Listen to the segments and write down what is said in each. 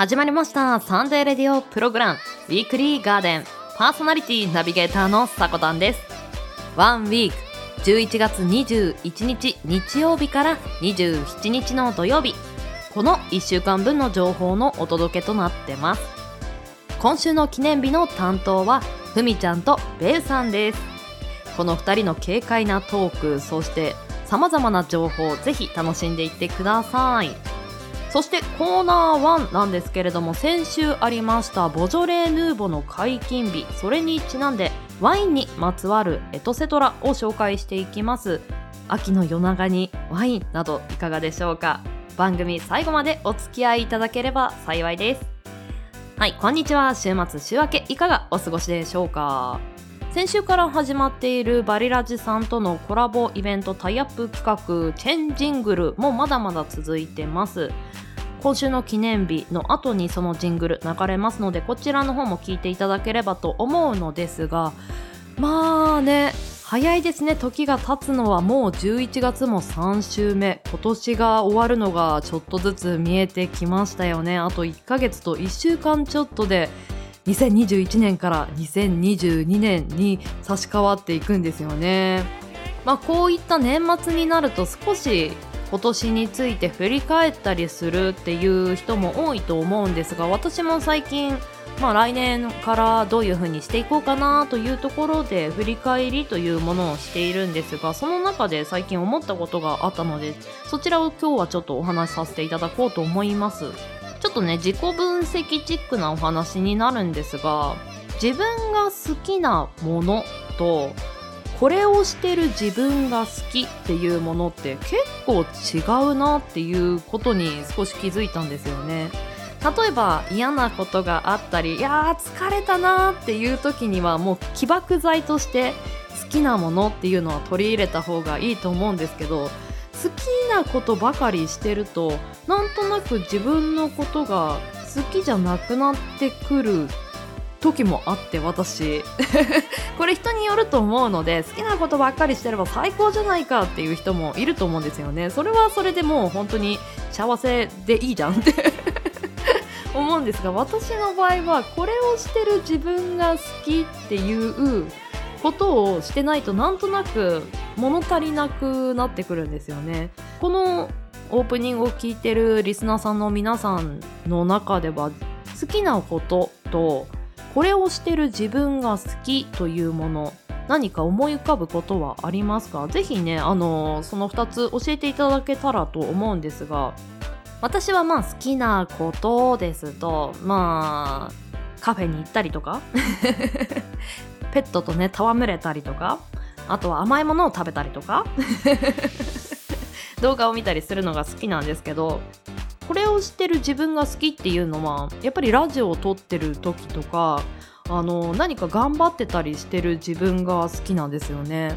始まりました。サンデーレディオプログラム。ウィークリーガーデン。パーソナリティナビゲーターのさこたんです。ワンウィーク。11月21日日曜日から27日の土曜日。この1週間分の情報のお届けとなってます。今週の記念日の担当はふみちゃんとベウさんです。この2人の軽快なトークそして様々な情報をぜひ楽しんでいってください。そしてコーナー1なんですけれども先週ありましたボジョレヌーボの解禁日それにちなんでワインにまつわるエトセトラを紹介していきます。秋の夜長にワインなどいかがでしょうか。番組最後までお付き合いいただければ幸いです。はいこんにちは。週末週明けいかがお過ごしでしょうか？先週から始まっているバリラジさんとのコラボイベントタイアップ企画チェンジングルもまだまだ続いてます。今週の記念日の後にそのジングル流れますのでこちらの方も聞いていただければと思うのですがまあね早いですね。時が経つのはもう11月も3週目。今年が終わるのがちょっとずつ見えてきましたよね。あと1ヶ月と1週間ちょっとで2021年から2022年に差し替わっていくんですよね。まあ、こういった年末になると少し今年について振り返ったりするっていう人も多いと思うんですが私も最近、まあ、来年からどういう風にしていこうかなというところで振り返りというものをしているんですがその中で最近思ったことがあったのでそちらを今日はちょっとお話しさせていただこうと思います。ちょっとね自己分析チックなお話になるんですが自分が好きなものとこれをしてる自分が好きっていうものって結構違うなっていうことに少し気づいたんですよね。例えば嫌なことがあったりいやー疲れたなーっていう時にはもう起爆剤として好きなものっていうのは取り入れた方がいいと思うんですけど好きなことばかりしてるとなんとなく自分のことが好きじゃなくなってくる時もあって私。これ人によると思うので好きなことばっかりしてれば最高じゃないかっていう人もいると思うんですよね。それはそれでもう本当に幸せでいいじゃんって。思うんですが私の場合はこれをしてる自分が好きっていうことをしてないとなんとなく物足りなくなってくるんですよね。このオープニングを聞いてるリスナーさんの皆さんの中では好きなこととこれをしてる自分が好きというもの何か思い浮かぶことはありますか？ぜひねあのその2つ教えていただけたらと思うんですが私はまあ好きなことですとまあカフェに行ったりとか ペットとね戯れたりとかあとは甘いものを食べたりとか。動画を見たりするのが好きなんですけどこれをしてる自分が好きっていうのはやっぱりラジオを撮ってる時とかあの何か頑張ってたりしてる自分が好きなんですよね。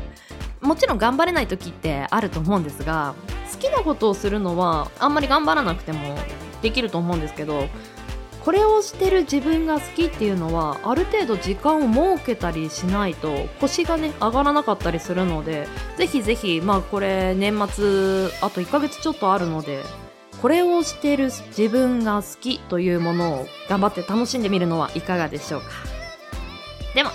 もちろん頑張れない時ってあると思うんですが好きなことをするのはあんまり頑張らなくてもできると思うんですけどこれをしてる自分が好きっていうのはある程度時間を設けたりしないと腰がね上がらなかったりするのでぜひぜひまあこれ年末あと1ヶ月ちょっとあるのでこれをしてる自分が好きというものを頑張って楽しんでみるのはいかがでしょうか。では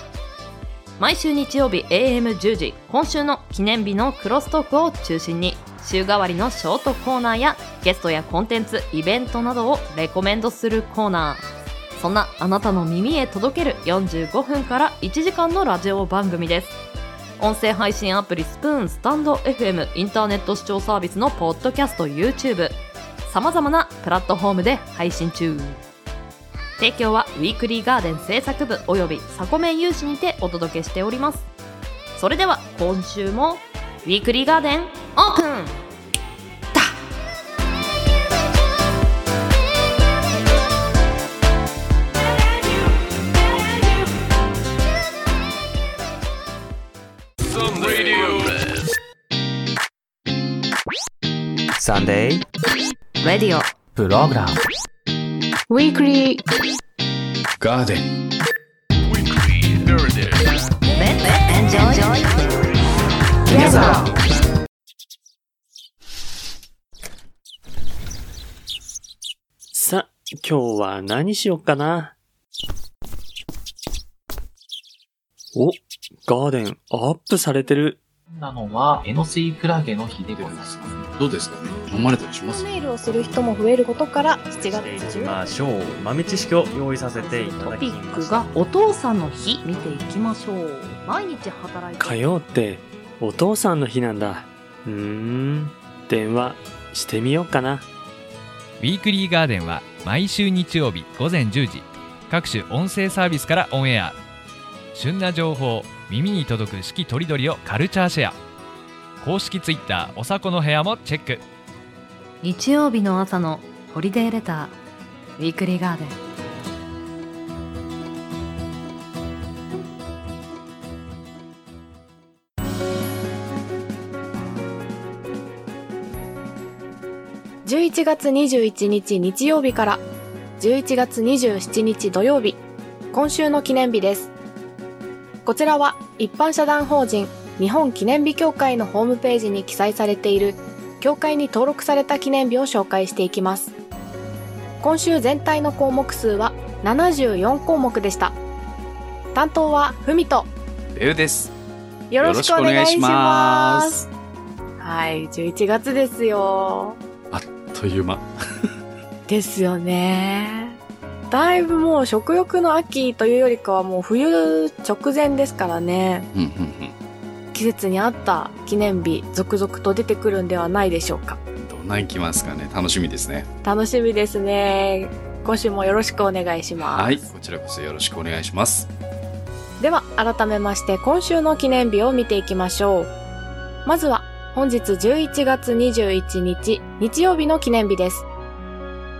毎週日曜日 AM10 時今週の記念日のクロストークを中心に週替わりのショートコーナーやゲストやコンテンツイベントなどをレコメンドするコーナー。そんなあなたの耳へ届ける45分から1時間のラジオ番組です。音声配信アプリスプーンスタンド FM インターネット視聴サービスのポッドキャスト YouTube さまざまなプラットフォームで配信中。提供はウィークリーガーデン制作部およびサコメン有志にてお届けしております。それでは今週もウィークリーガーデンオープン。だ。Sunday radio program Weekly Garden Weekly enjoy together さあ、今日は何しよっかな？お、ガーデンアップされてる。なのは、エノスイクラゲの日でございます。どうですかね？飲まれたりします？ネイルをする人も増えることから7月行き10ましょう。豆知識を用意させていたトだきまピックが。お父さんの日見ていきましょう毎日働いて火曜ってお父さんの日なんだ。うーん。電話してみようかな。ウィークリーガーデンは毎週日曜日午前10時各種音声サービスからオンエア旬な情報耳に届く四季とりどりをカルチャーシェア公式ツイッターおさこの部屋もチェック日曜日の朝のホリデーレターウィークリーガーデン11月21日日曜日から11月27日土曜日、今週の記念日です。こちらは一般社団法人日本記念日協会のホームページに記載されている協会に登録された記念日を紹介していきます。今週全体の項目数は74項目でした。担当はふみとベウです。よろしくお願いしま。よろしくはい、11月ですよ。という間。ですよね。だいぶもう食欲の秋というよりかはもう冬直前ですからね。うんうんうん。季節に合った記念日続々と出てくるんではないでしょうか。どんなんいきますかね楽しみですね。楽しみですね。今週もよろしくお願いします。はい。こちらこそよろしくお願いします。では改めまして今週の記念日を見ていきましょう。まずは本日11月21日日曜日の記念日です。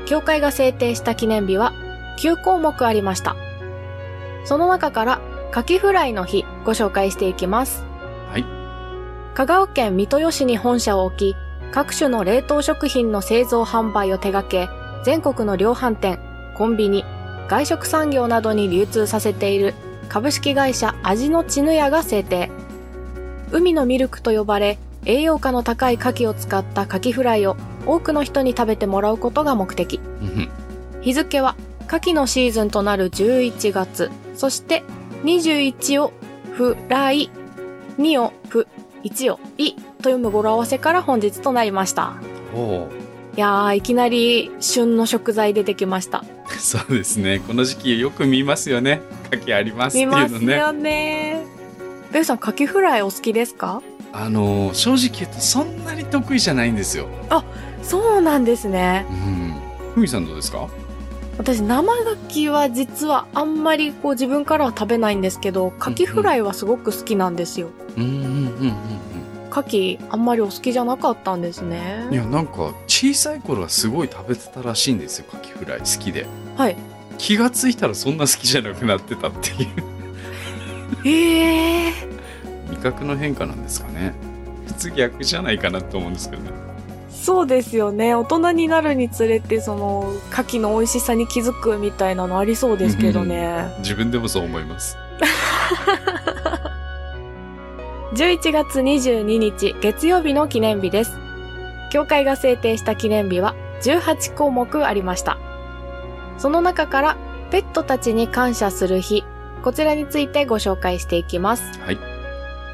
教会が制定した記念日は9項目ありました。その中からカキフライの日ご紹介していきます。はい。香川県三豊市に本社を置き、各種の冷凍食品の製造販売を手掛け、全国の量販店、コンビニ、外食産業などに流通させている株式会社味のチヌヤが制定。海のミルクと呼ばれ、栄養価の高い牡蠣を使った牡蠣フライを多くの人に食べてもらうことが目的。日付は牡蠣のシーズンとなる11月、そして21をフライ、2をフ、1をイと読む語呂合わせから本日となりました。おーいやー、いきなり旬の食材出てきました。そうですね。この時期よく見ますよね。牡蠣ありますってい見うのね。ますよね。ベウさん、牡蠣フライお好きですか？あのー正直言うとそんなに得意じゃないんですよ。そうなんですねう。ん。ふみさんどうですか？私、生牡蠣は実はあんまりこう自分からは食べないんですけど、牡蠣フライはすごく好きなんですよ。うんうんうんうん牡蠣あんまりお好きじゃなかったんですうん。いね。や、なんか小さい頃はすごい食べてたらしいんですよ。牡蠣フライ好きで。はい。気がついたらそんな好きじゃなくなってたっていう。ええ味覚の変化なんですかね。普通逆じゃないかなと思うんですけどね。そうですよね。大人になるにつれて、その、牡蠣の美味しさに気づくみたいなのありそうですけどね。自分でもそう思います。11月22日月曜日の記念日です。教会が制定した記念日は18項目ありました。その中からペットたちに感謝する日、こちらについてご紹介していきます。はい。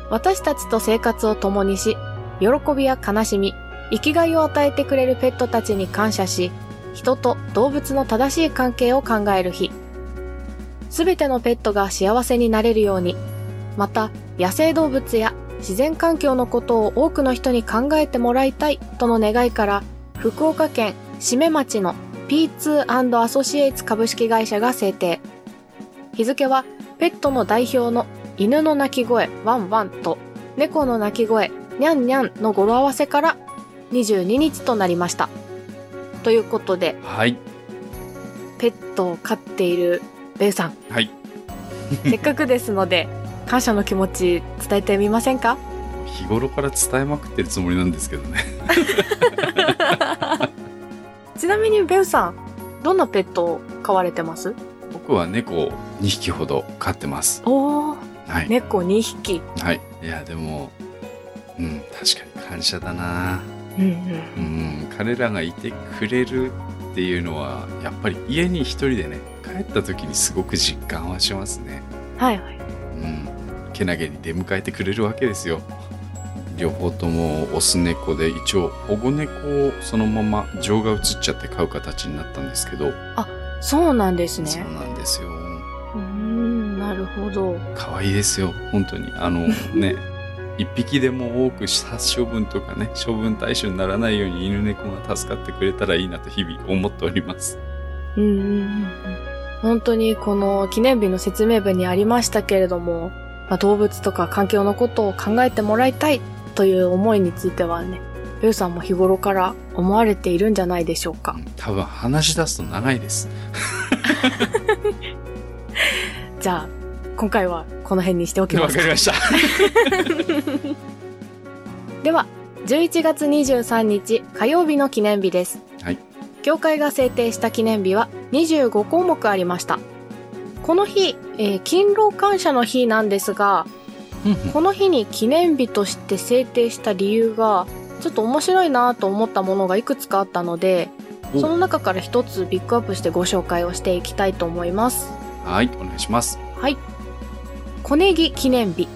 私たちと生活を共にし、喜びや悲しみ、生きがいを与えてくれるペットたちに感謝し、人と動物の正しい関係を考える日。すべてのペットが幸せになれるように、また野生動物や自然環境のことを多くの人に考えてもらいたいとの願いから、福岡県締め町の P2& アソシエイツ株式会社が制定。日付はペットの代表の犬の鳴き声ワンワンと猫の鳴き声ニャンニャンの語呂合わせから22日となりました。ということで、はい。ペットを飼っているベウさん、はい。せっかくですので、感謝の気持ち伝えてみませんか？日頃から伝えまくってるつもりなんですけどね。ちなみにベウさん、どんなペットを飼われてます？僕は猫を2匹ほど飼ってます。おー、はい。猫2匹。はい。いや、でも、うん、確かに感謝だな。うんうんうん、彼らがいてくれるっっていうのはやっぱり家に一人でね帰った時にすごく実感はしますねはいはい。うんけなげに出迎えてくれるわけですよ両方ともオス猫で一応保護猫をそのまま情が移っちゃって飼う形になったんですけど、そうなんですね。そうなんですよなるほど。可愛いですよ本当にあの ね一匹でも多く殺処分とかね処分対象にならないように犬猫が助かってくれたらいいなと日々思っておりますうんうんうんうん。本当にこの記念日の説明文にありましたけれども、まあ、動物とか環境のことを考えてもらいたいという思いについてはね、ゆうさんも日頃から思われているんじゃないでしょうかう。ん多分話し出すと長いです じゃあ、今回はこの辺にしておきますわか。りました では、11月23日火曜日の記念日です。はい。協会が制定した記念日は25項目ありました。この日、えー勤労感謝の日なんですが、この日に記念日として制定した理由が、ちょっと面白いなと思ったものがいくつかあったので、おその中から一つピックアップしてご紹介をしていきたいと思います。はいお願いしますはい。小ネギ記念日。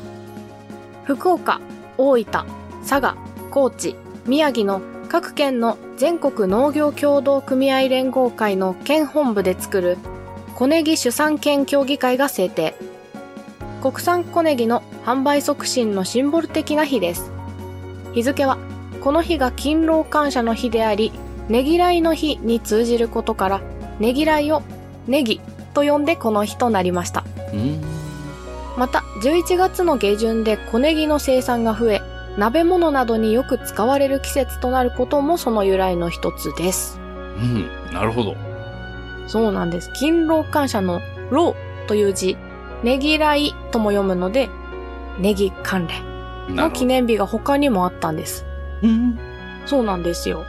福岡、大分、佐賀、高知、宮城の各県の全国農業協同組合連合会の県本部で作る小ネギ主産県協議会が制定。国産小ネギの販売促進のシンボル的な日です。日付は、この日が勤労感謝の日であり、ねぎらいの日に通じることから、ねぎらいをネギと呼んでこの日となりました。うんまた11月の下旬で小ネギの生産が増え鍋物などによく使われる季節となることもその由来の一つです。うんなるほど。そうなんです。勤労感謝の「労」という字ねぎらいとも読むのでネギ関連の記念日が他にもあったんです。うん。そうなんですよ。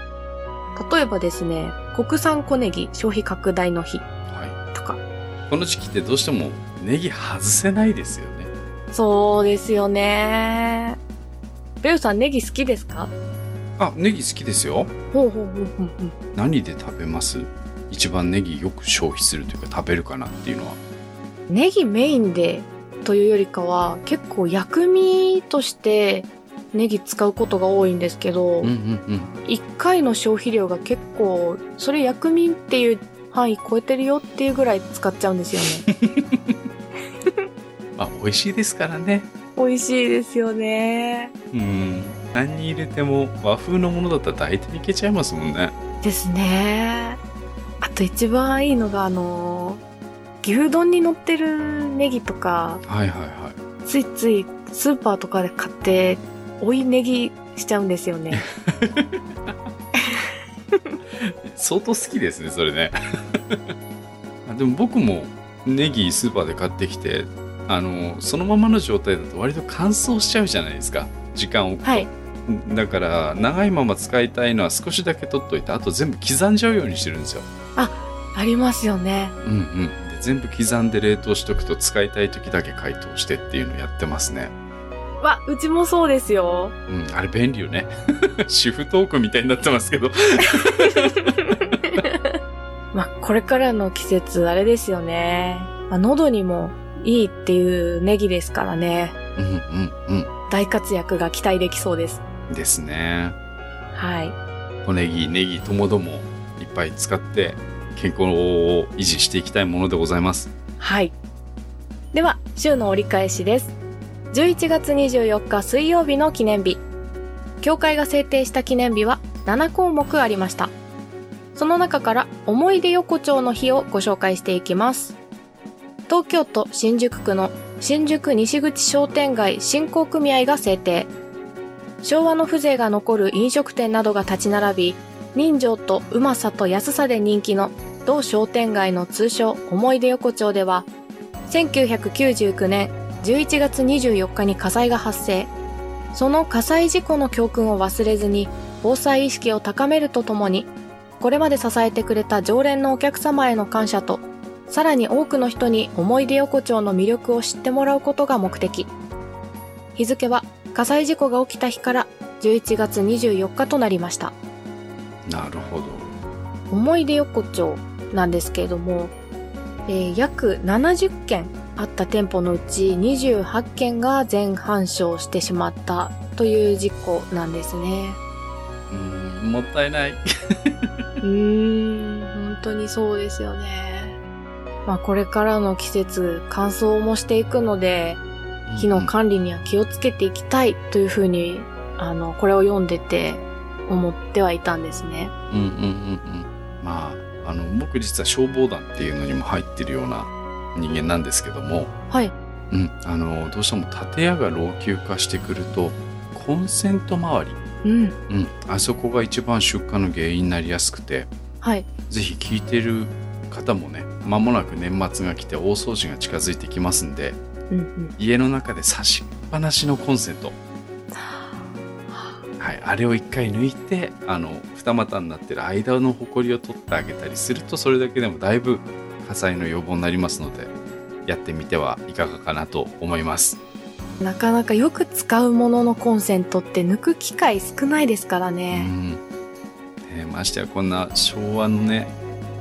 例えばですね国産小ネギ消費拡大の日この時期ってどうしてもネギ外せないですよね。そうですよね。ベルさんネギ好きですか？あネギ好きですよ。ほうほうほうほうほう。何で食べます？一番ネギよく消費するというか食べるかなっていうのは。ネギメインでというよりかは結構薬味としてネギ使うことが多いんですけど、うんうんうん。1回の消費量が結構それ薬味っていう範囲超えてるよっていうぐらい使っちゃうんですよね。ま あ美味しいですからね。美味しいですよね。うん。何に入れても和風のものだったら大体いけちゃいますもんね。ですね。あと一番いいのがあの牛丼に乗ってるネギとかはいはいはい。ついついスーパーとかで買って追いネギしちゃうんですよね 相当好きですねそれね。あでも僕もネギスーパーで買ってきてあのそのままの状態だと割と乾燥しちゃうじゃないですか。時間を置くと、はい。だから長いまま使いたいのは少しだけ取っといてあと全部刻んじゃうようにしてるんですよ。ありますよね。うんうん。で全部刻んで冷凍しとくと使いたい時だけ解凍してっていうのをやってますねわうちもそうですようんあれ便利よね 主婦トークみたいになってますけど まあ、これからの季節、あれですよね。まあ、喉にもいいっていうネギですからね。うんうん大活躍が期待できそうです。うんですねはい。小ネギネギともどもいっぱい使って健康を維持していきたいものでございますはい。では、週の折り返しです。11月24日水曜日の記念日。協会が制定した記念日は7項目ありました。その中から思い出横丁の日をご紹介していきます。東京都新宿区の新宿西口商店街振興組合が制定。昭和の風情が残る飲食店などが立ち並び、人情とうまさと安さで人気の同商店街の通称思い出横丁では、1999年11月24日に火災が発生。その火災事故の教訓を忘れずに、防災意識を高めるとともに、これまで支えてくれた常連のお客様への感謝と、さらに多くの人に思い出横丁の魅力を知ってもらうことが目的。日付は火災事故が起きた日から11月24日となりました。なるほど思い出横丁なんですけれども、えー約70件あった店舗のうち28件が全半焼してしまったという事故なんですね。うーんもったいない。うーん、本当にそうですよね。まあこれからの季節乾燥もしていくので、火の管理には気をつけていきたいというふうに、あの、これを読んでて思ってはいたんですね。うんうんうんうん。まあ、あの、僕実は消防団っていうのにも入ってるような人間なんですけども、はい。うん、あの、どうしても建屋が老朽化してくると、コンセント周り、うん。うん、あそこが一番出火の原因になりやすくて、はい。ぜひ聞いてる方もね、間もなく年末が来て大掃除が近づいてきますんで、うんうん。家の中で差しっぱなしのコンセント、はい、あれを一回抜いてあの二股になってる間のホコリを取ってあげたりするとそれだけでもだいぶ火災の予防になりますのでやってみてはいかがかなと思いますなかなかよく使うもののコンセントって抜く機会少ないですからうね。ん、ねましてやこんな昭和のね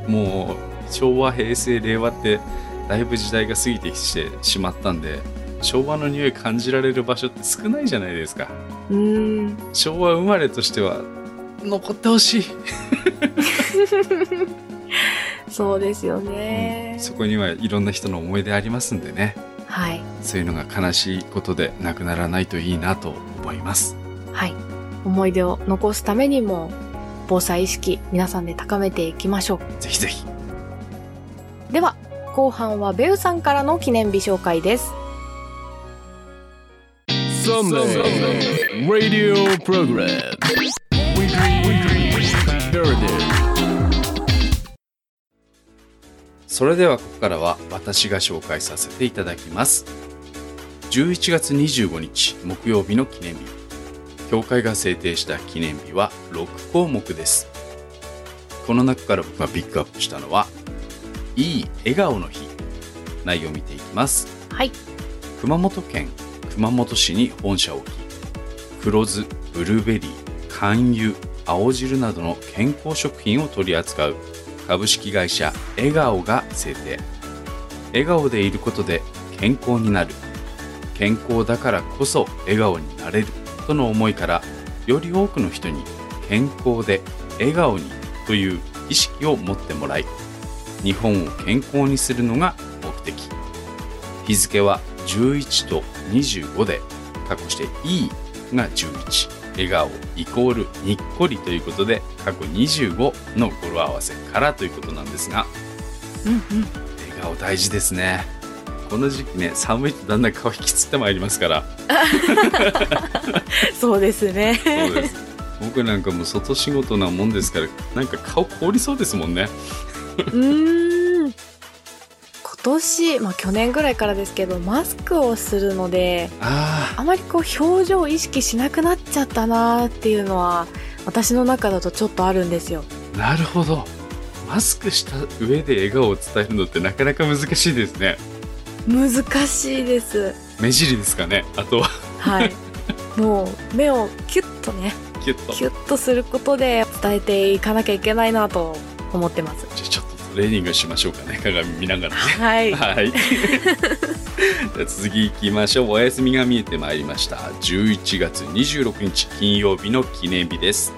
もう昭和平成令和ってだいぶ時代が過ぎてきてしまったんで昭和の匂い感じられる場所って少ないじゃないですかうーん。昭和生まれとしては残ってほしい、そうですよね。そこにはいろんな人の思い出ありますんでねはい。そういうのが悲しいことでなくならないといいなと思いますはい。思い出を残すためにも、防災意識皆さんで高めていきましょぜひぜひう。では、後半はベウさんからの記念日紹介です。Sunday Radio Program. Weekly, weekly, narrative. それではここからは私が紹介させていただきます。11月25日木曜日の記念日。教会が制定した記念日は6項目です。この中から僕がピックアップしたのはいい笑顔の日。内容を見ていきます。はい。熊本県熊本市に本社を置き黒酢ブルーベリー肝油青汁などの健康食品を取り扱う株式会社笑顔が制定笑顔でいることで健康になる。健康だからこそ笑顔になれる。との思いからより多くの人に健康で笑顔にという意識を持ってもらい日本を健康にするのが目的。日付は11と25で過去して「いい」が11笑顔イコールにっこりということで過去25の語呂合わせからということなんですがうんうん。笑顔大事ですねこの時期ね寒いとだんだん顔引きつってまいりますから そうですね。そうです僕なんかもう外仕事なもんですからなんか顔凍りそうですもんねうーん。今年、まあ去年ぐらいからですけど、マスクをするので、ああまりこう表情を意識しなくなっちゃったなーっていうのは、私の中だとちょっとあるんですよ。あなるほどマスクした上で笑顔を伝えるのってなかなか難しいですね難しいです。目尻ですかねあとははい。もう目をキュッとね、キュッとキュッとすることで伝えていかなきゃいけないなと思ってます。トレーニングしましょうかね 鏡見ながらねはい。はい。続きいきましょう。お休みが見えてまいりました。11月26日金曜日の記念日です。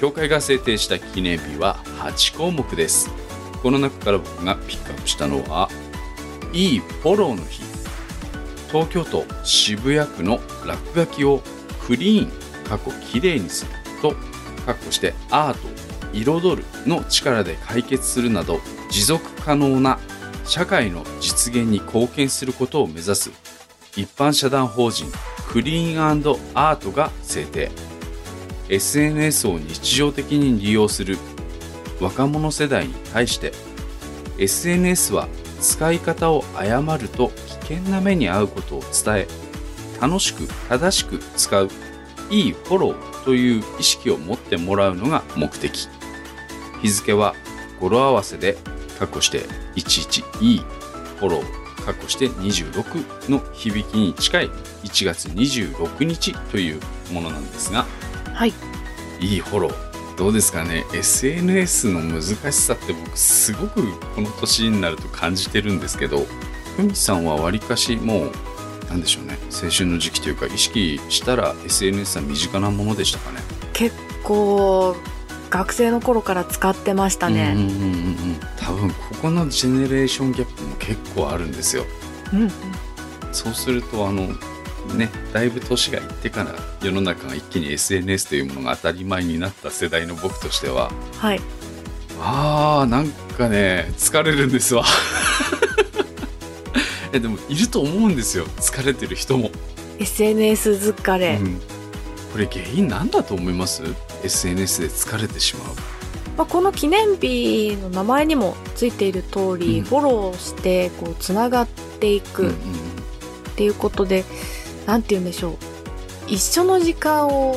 教会が制定した記念日は8項目です。この中から僕がピックアップしたのは、いいフォローの日。東京都渋谷区の落書きをクリーン、過去きれいにすると、括弧してアート、彩るの力で解決するなど持続可能な社会の実現に貢献することを目指す一般社団法人クリーンアートが制定。SNS を日常的に利用する若者世代に対して SNS は使い方を誤ると危険な目に遭うことを伝え楽しく正しく使ういいフォローという意識を持ってもらうのが目的。日付は語呂合わせで括弧して11いいフォロー括弧して26の響きに近い1月26日というものなんですがはい。いいフォロー。どうですかね？SNS の難しさって僕すごくこの年になると感じてるんですけどふみさんはわりかしもうなんでしょうね？青春の時期というか意識したら SNS は身近なものでしたかね？結構学生の頃から使ってましたね。うんうんうん。うん多分ここのジェネレーションギャップも結構あるんですよ。うん、そうするとあのねだいぶ年がいってから世の中が一気に SNS というものが当たり前になった世代の僕としてははい。あーなんかね疲れるんですわ。えでもいると思うんですよ。疲れてる人も、SNS 疲れ。うんこれ原因なんだと思います？SNS で疲れてしまう。まあ、この記念日の名前にもついている通り、うん。フォローしてこうつながっていく。っていうことで、なんて言うんでしょう。一緒の時間を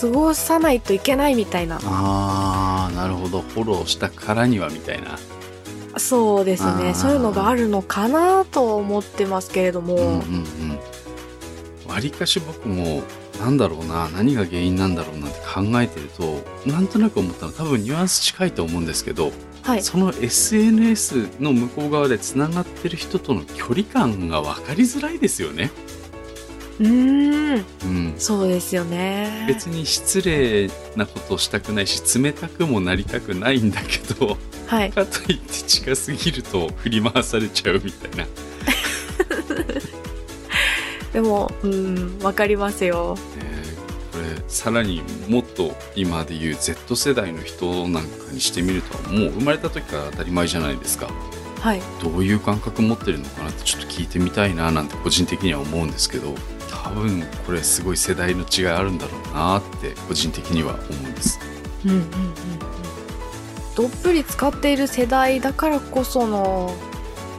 過ごさないといけないみたいな。あーなるほど。フォローしたからにはみたいな。そうですね。そういうのがあるのかなと思ってますけれども、うんうんうん。わりかし僕もなんだろうな何が原因なんだろうなんて考えてるとなんとなく思ったの多分ニュアンス近いと思うんですけど、はい。その SNS の向こう側でつながってる人との距離感が分かりづらいですよね。うーん。うん、そうですよね。別に失礼なことをしたくないし冷たくもなりたくないんだけどはい。かといって近すぎると振り回されちゃうみたいな。でもうんわかりますよ。えーこれさらにもっと今で言う Z 世代の人なんかにしてみるともう生まれた時から当たり前じゃないですか。はい。どういう感覚持ってるのかなってちょっと聞いてみたいななんて個人的には思うんですけど多分これすごい世代の違いあるんだろうなって個人的には思うんです。うんうんうんうん。どっぷり使っている世代だからこその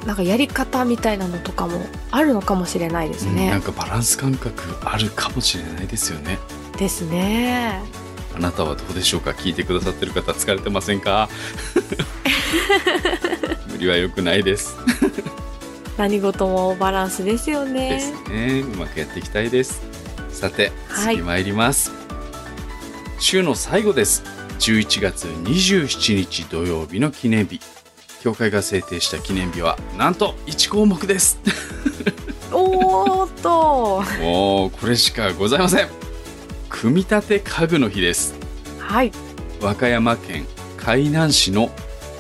なんかやり方みたいなのとかもあるのかもしれないですうんね。なんかバランス感覚あるかもしれないですよね。ですね。あなたはどうでしょうか？聞いてくださってる方疲れてませんか？無理は良くないです。何事もバランスですよでねす。ね。うまくやっていきたいです。さてはい。次参ります、週の最後です。11月27日土曜日の記念日協会が制定した記念日はなんと1項目です。おーっと。もうこれしかございません。組み立て家具の日です。はい。和歌山県海南市の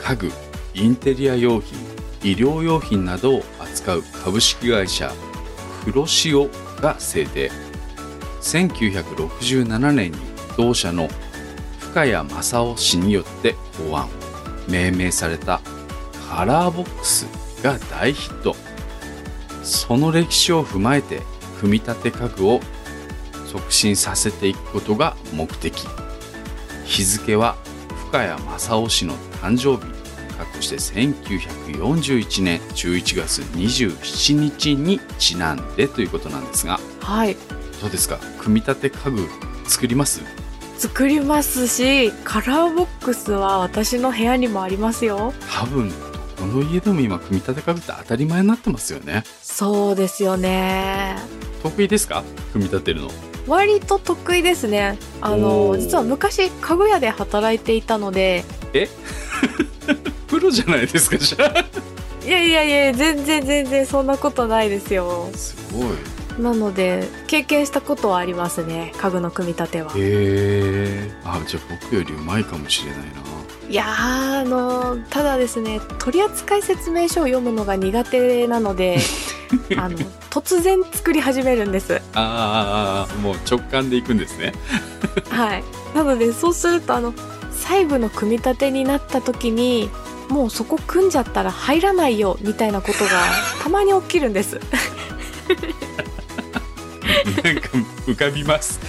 家具インテリア用品医療用品などを扱う株式会社黒潮が制定。1967年に同社の深谷正夫氏によって考案。命名されたカラーボックスが大ヒット。その歴史を踏まえて組み立て家具を促進させていくことが目的。日付は深谷正夫氏の誕生日。かっこして1941年11月27日にちなんでということなんですが。はい。どうですか？組み立て家具作ります？作りますし、カラーボックスは私の部屋にもありますよ。多分どこの家でも今組み立て家具って当たり前になってますよねそうですよね。得意ですか？組み立てるの割と得意ですね。あの実は昔家具屋で働いていたので、プロじゃないですかじゃあいやいやいや全然全然そんなことないですよ。すごいなので経験したことはありますね。家具の組み立ては。へえあじゃあ僕よりうまいかもしれないないやーあのただですね取扱説明書を読むのが苦手なので あの突然作り始めるんです。ああもう直感でいくんですねはい。なのでそうするとあの細部の組み立てになった時にもうそこ組んじゃったら入らないよみたいなことがたまに起きるんです。なんか浮かびます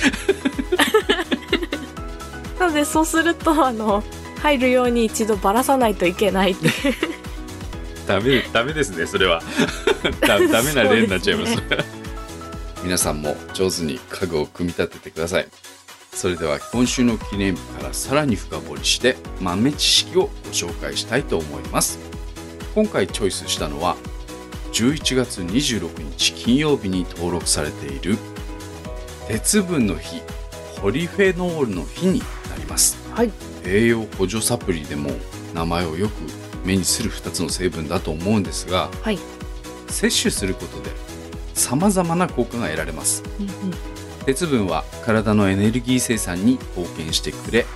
なのでそうするとあの入るように一度ばらさないといけないって。ダメダメですねそれは。だダメな例になっちゃいます。そう 皆さんも上手に家具を組み立ててください。それでは今週の記念日からさらに深掘りして豆知識をご紹介したいと思います。今回チョイスしたのは11月26日金曜日に登録されている鉄分の日ポリフェノールの比になります、はい栄養補助サプリでも名前をよく目にする2つの成分だと思うんですがはい。摂取することで様々な効果が得られます。うんうん。鉄分は体のエネルギー生産に貢献してくれ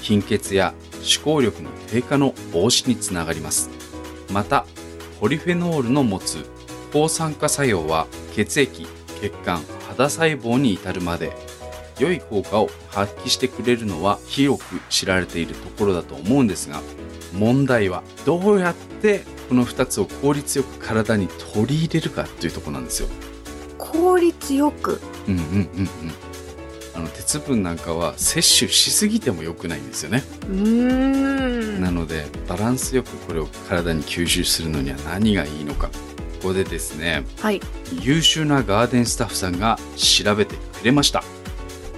貧血や思考力の低下の防止につながります。またポリフェノールの持つ抗酸化作用は血液血管肌細胞に至るまで良い効果を発揮してくれるのは広く知られているところだと思うんですが問題はどうやってこの2つを効率よく体に取り入れるかというところなんですよ。効率よく？うんうんうんうん。あの鉄分なんかは摂取しすぎても良くないんですよね、うーん。なのでバランスよくこれを体に吸収するのには何がいいのか。ここでですねはい。優秀なガーデンスタッフさんが調べてくれました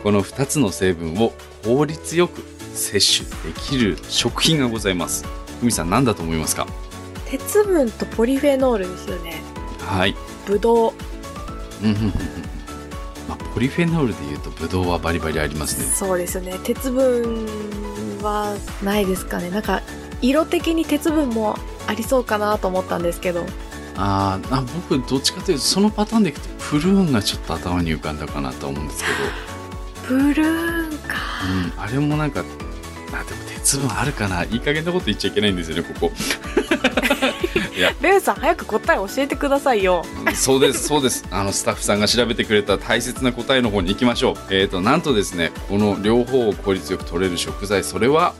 この2つの成分を効率よく摂取できる食品がございます。ふみさん何だと思いますか？鉄分とポリフェノールですよね。はい。ぶどうまあ、ポリフェノールでいうとブドウはバリバリありますね。そうですよね。鉄分はないですかね。なんか色的に鉄分もありそうかなと思ったんですけど。あーあ僕どっちかというとそのパターンでいくとプルーンがちょっと頭に浮かんだかなと思うんですけブルーンか。ど、うん、あれもなんかあでも鉄分あるかな。いい加減なこと言っちゃいけないんですよねここ。レンさん早く答え教えてくださいよ。うんそうですそうです。あのスタッフさんが調べてくれた大切な答えの方に行きましょう。えっ、となんとですねこの両方を効率よく取れる食材それは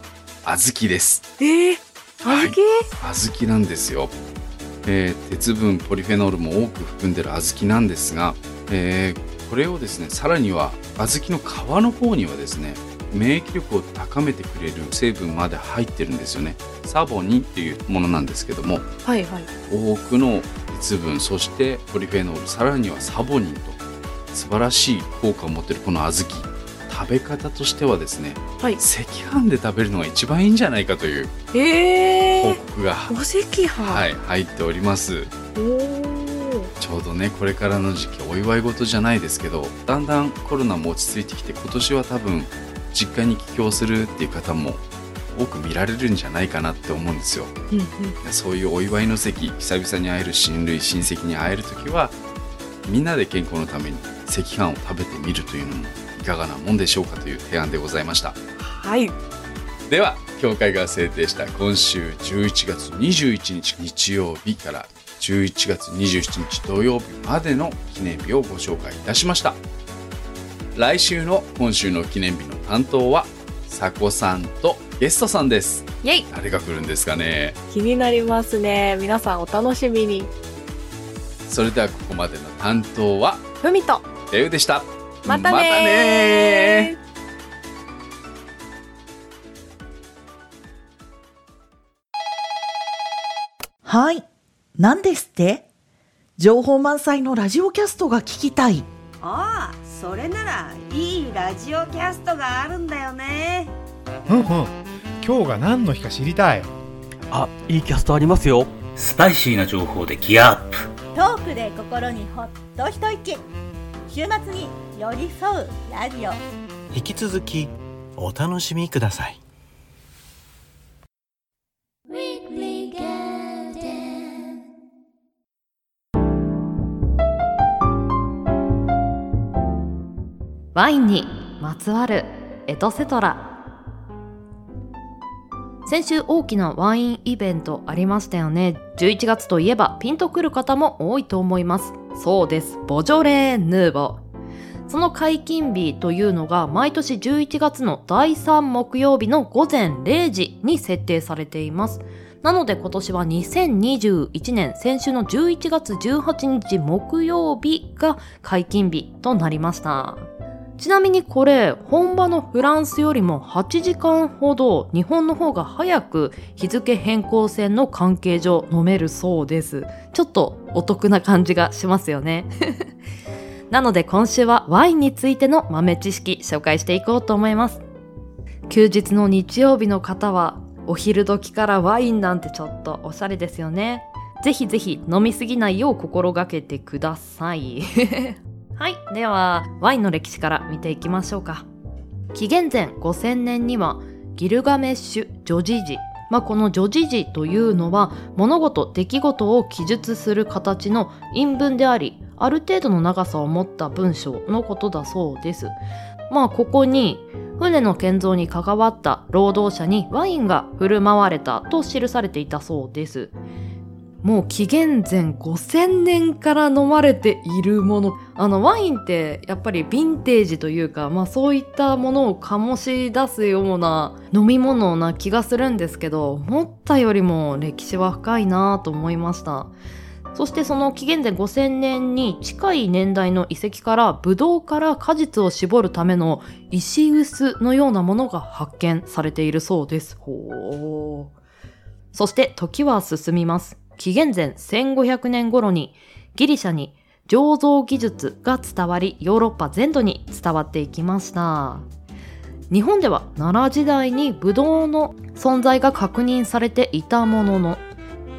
小豆です。えー、小豆、小豆なんですよ、えー鉄分ポリフェノールも多く含んでる小豆なんですが、えーこれをですねさらには小豆の皮の方にはですね免疫力を高めてくれる成分まで入ってるんですよね。サボニンっていうものなんですけどもはいはい。多くの鉄分そしてポリフェノールさらにはサボニンと素晴らしい効果を持ってるこの小豆食べ方としてはですねはい。赤飯で食べるのが一番いいんじゃないかという報えー、告が、お赤飯。はい、入っておりますちょうどねこれからの時期お祝い事じゃないですけどだんだんコロナも落ち着いてきて今年は多分実家に帰郷するっていう方も多く見られるんじゃないかなって思うんですよ。うんうん。そういうお祝いの席久々に会える親類親戚に会える時はみんなで健康のために赤飯を食べてみるというのもいかがなもんでしょうかという提案でございました。はい。では協会が制定した今週11月21日日曜日から11月27日土曜日までの記念日をご紹介いたしました。来週の今週の記念日の担当はさこさんとゲストさんです。イェイ。誰が来るんですかね。気になりますね。皆さんお楽しみに。それではここまでの担当はふみと。レウでした。またねー。またねー。はい。何ですって？情報満載のラジオキャストが聞きたい。ああそれならいいラジオキャストがあるんだよね。うんうん。今日が何の日か知りたい。あ、いいキャストありますよ。スパイシーな情報でギアアップ。トークで心にほっと一息。週末に寄り添うラジオ。引き続きお楽しみくださいワインにまつわるエトセトラ。先週大きなワインイベントありましたよね。11月といえばピンとくる方も多いと思います。そうです。ボジョレー・ヌーボ。ーその解禁日というのが毎年11月の第3木曜日の午前0時に設定されています。なので今年は2021年先週の11月18日木曜日が解禁日となりました。ちなみにこれ本場のフランスよりも8時間ほど日本の方が早く日付変更線の関係上飲めるそうです。ちょっとお得な感じがしますよね。なので今週はワインについての豆知識紹介していこうと思います。休日の日曜日の方はお昼時からワインなんてちょっとおしゃれですよね。ぜひぜひ飲みすぎないよう心がけてください。はい。では、ワインの歴史から見ていきましょうか。紀元前5000年にはギルガメッシュ女児児まあ、この女児児というのは物事出来事を記述する形の韻文でありある程度の長さを持った文章のことだそうですまあここに船の建造に関わった労働者にワインが振る舞われたと記されていたそうですもう紀元前5000年から飲まれているもの。あの、ワインってやっぱりヴィンテージというか、まあそういったものを醸し出すような飲み物な気がするんですけど、思ったよりも歴史は深いなと思いました。そしてその紀元前5000年に近い年代の遺跡からブドウから果実を絞るための石臼のようなものが発見されているそうです。ほー。そして時は進みます。紀元前1500年頃にギリシャに醸造技術が伝わりヨーロッパ全土に伝わっていきました。日本では奈良時代にブドウの存在が確認されていたものの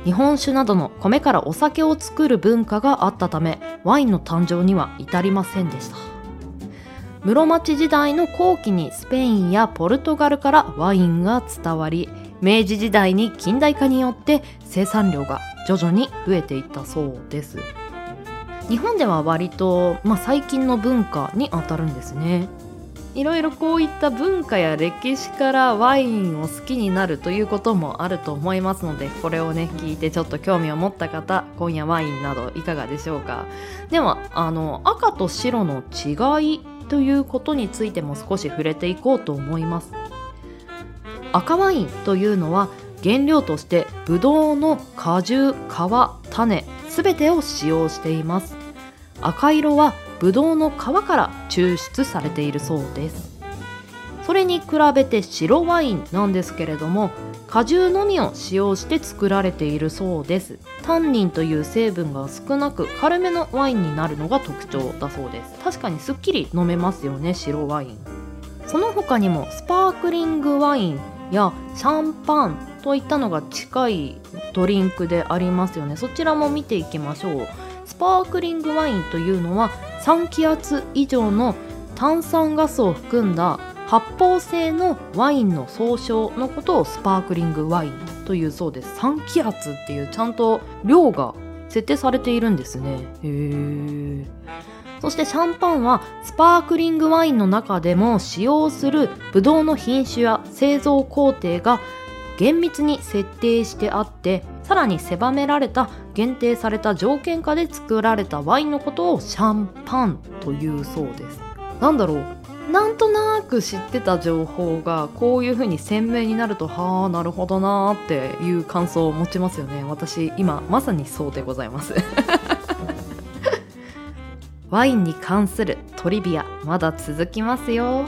日本酒などの米からお酒を作る文化があったためワインの誕生には至りませんでした。室町時代の後期にスペインやポルトガルからワインが伝わり明治時代に近代化によって生産量が徐々に増えていったそうです。日本では割と、まあ、最近の文化にあたるんですね。いろいろこういった文化や歴史からワインを好きになるということもあると思いますのでこれをね聞いてちょっと興味を持った方今夜ワインなどいかがでしょうか。ではあの赤と白の違いということについても少し触れていこうと思います。赤ワインというのは原料としてブドウの果汁皮種すべてを使用しています。赤色はブドウの皮から抽出されているそうです。それに比べて白ワインなんですけれども果汁のみを使用して作られているそうです。タンニンという成分が少なく軽めのワインになるのが特徴だそうです。確かにすっきり飲めますよね白ワイン。その他にもスパークリングワインやシャンパンといったのが近いドリンクでありますよね。そちらも見ていきましょう。スパークリングワインというのは3気圧以上の炭酸ガスを含んだ発泡性のワインの総称のことをスパークリングワインというそうです。3気圧っていうちゃんと量が設定されているんですね。へえそしてシャンパンはスパークリングワインの中でも使用するブドウの品種や製造工程が厳密に設定してあってさらに狭められた限定された条件下で作られたワインのことをシャンパンというそうです。なんだろう？なんとなく知ってた情報がこういう風に鮮明になるとはあなるほどなーっていう感想を持ちますよね。私今まさにそうでございます。ワインに関するトリビアまだ続きますよ。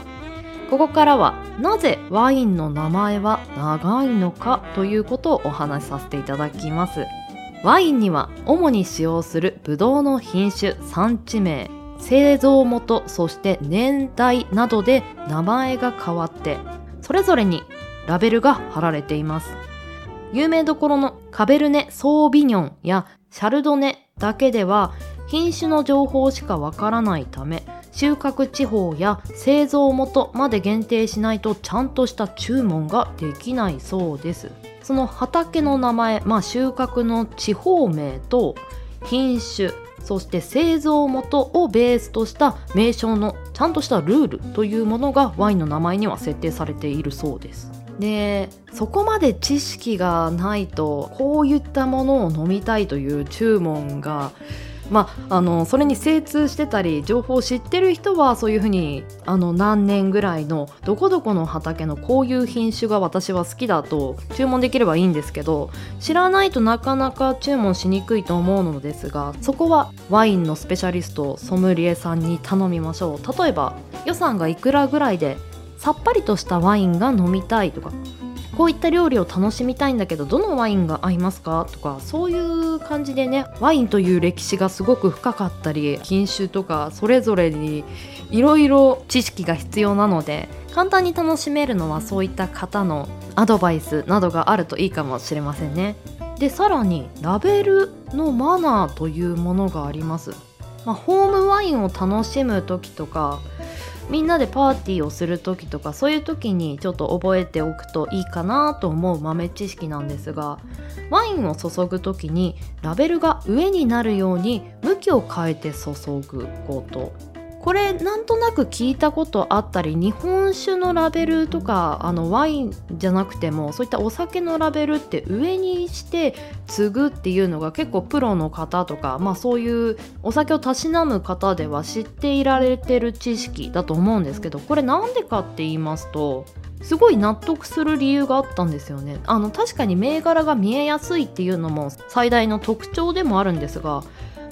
ここからはなぜワインの名前は長いのかということをお話しさせていただきます。ワインには主に使用するブドウの品種産地名製造元そして年代などで名前が変わってそれぞれにラベルが貼られています。有名どころのカベルネ・ソービニョンやシャルドネだけでは品種の情報しかわからないため収穫地方や製造元まで限定しないとちゃんとした注文ができないそうです。その畑の名前、まあ、収穫の地方名と品種そして製造元をベースとした名称のちゃんとしたルールというものがワインの名前には設定されているそうです。でそこまで知識がないとこういったものを飲みたいという注文がまあ、あのそれに精通してたり情報を知ってる人はそういうふうにあの何年ぐらいのどこどこの畑のこういう品種が私は好きだと注文できればいいんですけど知らないとなかなか注文しにくいと思うのですがそこはワインのスペシャリストソムリエさんに頼みましょう。例えば予算がいくらぐらいでさっぱりとしたワインが飲みたいとかこういった料理を楽しみたいんだけどどのワインが合いますか？とかそういう感じでねワインという歴史がすごく深かったり品種とかそれぞれにいろいろ知識が必要なので簡単に楽しめるのはそういった方のアドバイスなどがあるといいかもしれませんね。でさらにラベルのマナーというものがあります、まあ、ホームワインを楽しむ時とかみんなでパーティーをする時とかそういう時にちょっと覚えておくといいかなと思う豆知識なんですがワインを注ぐ時にラベルが上になるように向きを変えて注ぐこと。これなんとなく聞いたことあったり日本酒のラベルとかあのワインじゃなくてもそういったお酒のラベルって上にして継ぐっていうのが結構プロの方とかまあそういうお酒をたしなむ方では知っていられてる知識だと思うんですけどこれなんでかって言いますとすごい納得する理由があったんですよね。あの確かに銘柄が見えやすいっていうのも最大の特徴でもあるんですが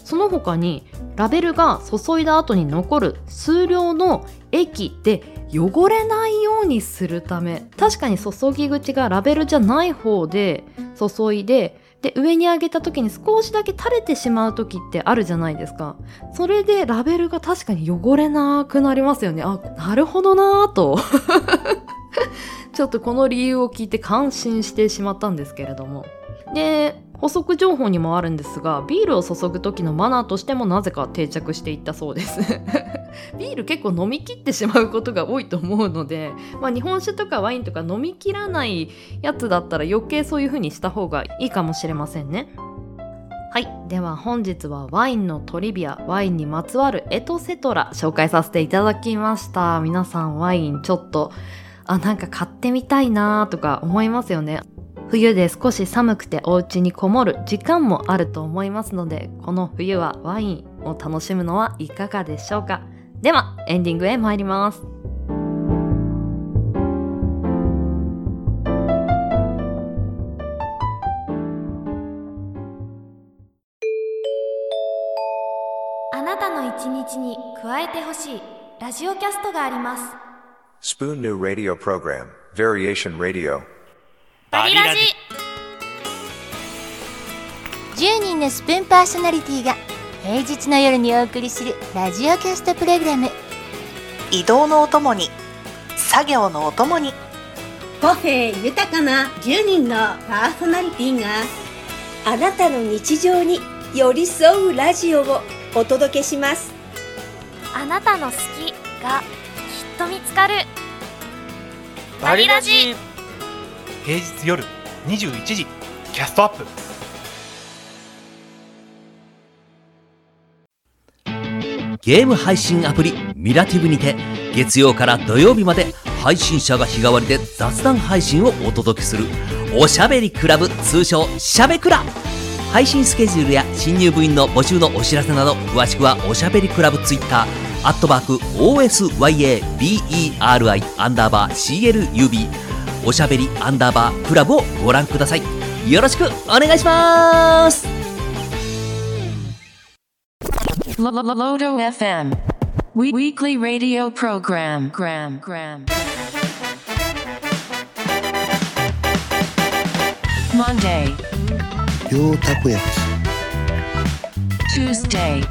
その他にラベルが注いだ後に残る数量の液で汚れないようにするため。確かに注ぎ口がラベルじゃない方で注いでで上に上げた時に少しだけ垂れてしまう時ってあるじゃないですか。それでラベルが確かに汚れなくなりますよね。あなるほどなぁと。ちょっとこの理由を聞いて感心してしまったんですけれども。で補足情報にもあるんですがビールを注ぐ時のマナーとしてもなぜか定着していったそうです。ビール結構飲み切ってしまうことが多いと思うので、まあ、日本酒とかワインとか飲み切らないやつだったら余計そういう風にした方がいいかもしれませんね。はい。では本日はワインのトリビアワインにまつわるエトセトラ紹介させていただきました。皆さんワインちょっとあなんか買ってみたいなーとか思いますよね。冬で少し寒くてお家にこもる時間もあると思いますのでこの冬はワインを楽しむのはいかがでしょうか。ではエンディングへ参ります。あなたの一日に加えてほしいラジオキャストがあります。Spoon New Radio Program, Variation Radio. バリラジ。10人のスプーンパーソナリティが平日の夜にお送りするラジオキャストプログラム。移動のお供に作業のお供に。個性豊かな10人のパーソナリティがあなたの日常に寄り添うラジオをお届けします。あなたの好きがきっと見つかる。バリラジ平日夜21時キャストアップ。ゲーム配信アプリミラティブにて月曜から土曜日まで配信者が日替わりで雑談配信をお届けするおしゃべりクラブ通称しゃべクラ配信スケジュールや新入部員の募集のお知らせなど詳しくはおしゃべりクラブツイッターアットマーク OSYABERI アンダーバー CLUB おしゃべりアンダーバークラブをご覧ください。よろしくお願いします。ロロドウィークリーラディオプログラムグラムグラムマンデーヨータコヤキトゥースデイ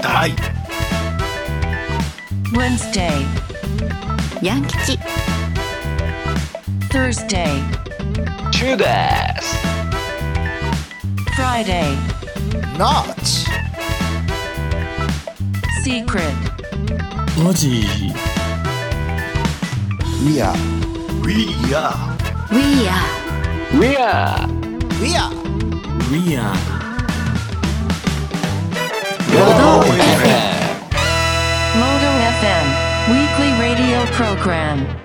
ダイウンスデイヤンキチ Thursday チューです Friday ナッチ Secret マジ We are We are We are We are We are We are ロード FM Lodo FM Weekly Radio Program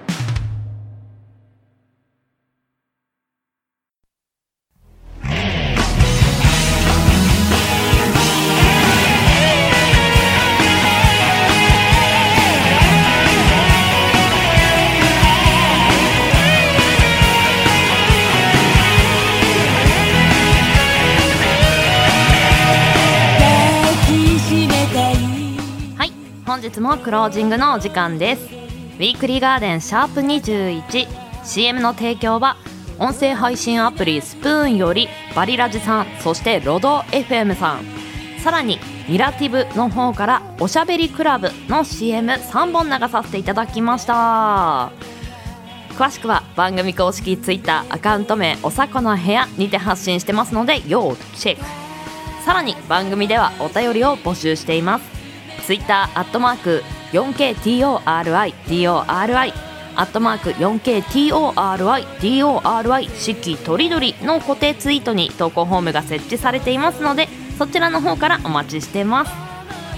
クロージングのお時間です。ウィークリーガーデンシャープ 21CM の提供は音声配信アプリスプーンよりバリラジさんそしてロド FM さん。さらにミラティブの方からおしゃべりクラブの CM3 本流させていただきました。詳しくは番組公式 Twitter アカウント名おさこの部屋にて発信してますので要チェック。さらに番組ではお便りを募集しています。Twitter アットマーク 4KTORIDORI アットマーク 4KTORIDORI 四季とりどりの固定ツイートに投稿フォームが設置されていますのでそちらの方からお待ちしてます。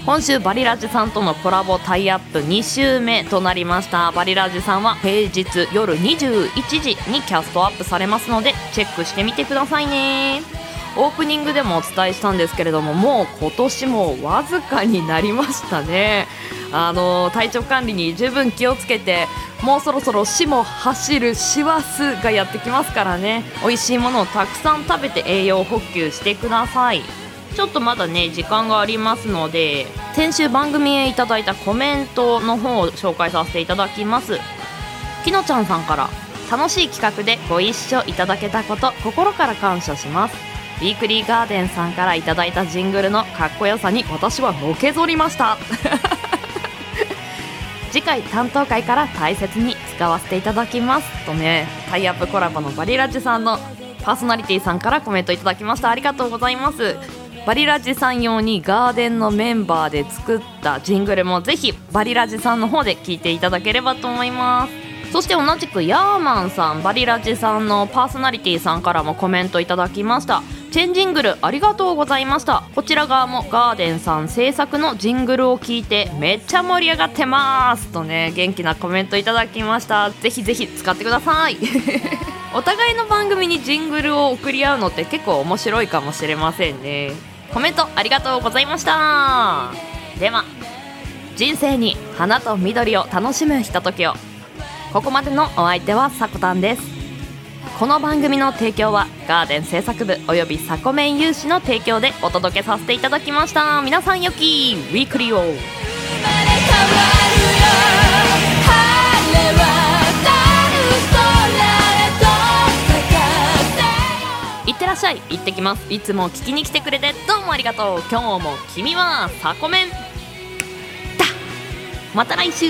今週バリラジさんとのコラボタイアップ2週目となりました。バリラジさんは平日夜21時にキャストアップされますのでチェックしてみてくださいね。オープニングでもお伝えしたんですけれどももう今年もわずかになりましたね。あの体調管理に十分気をつけてもうそろそろ死も走る師走がやってきますからね。美味しいものをたくさん食べて栄養補給してください。ちょっとまだね時間がありますので先週番組へいただいたコメントの方を紹介させていただきます。きのちゃんさんから楽しい企画でご一緒いただけたこと心から感謝します。ウィークリーガーデンさんからいただいたジングルのかっこよさに私はのけぞりました。次回担当会から大切に使わせていただきますとねタイアップコラボのバリラジさんのパーソナリティさんからコメントいただきました。ありがとうございます。バリラジさん用にガーデンのメンバーで作ったジングルもぜひバリラジさんの方で聞いていただければと思います。そして同じくヤーマンさんバリラジさんのパーソナリティさんからもコメントいただきました。チェンジングルありがとうございました。こちら側もガーデンさん制作のジングルを聞いてめっちゃ盛り上がってますとね元気なコメントいただきました。ぜひぜひ使ってください。お互いの番組にジングルを送り合うのって結構面白いかもしれませんね。コメントありがとうございました。では人生に花と緑を楽しむひとときを。ここまでのお相手はさこたんですこの番組の提供はガーデン制作部およびサコメン有志の提供でお届けさせていただきました。皆さんよきウィークリーを。いってらっしゃい。行ってきます。いつも聞きに来てくれてどうもありがとう。今日も君はサコメン。だ。また来週。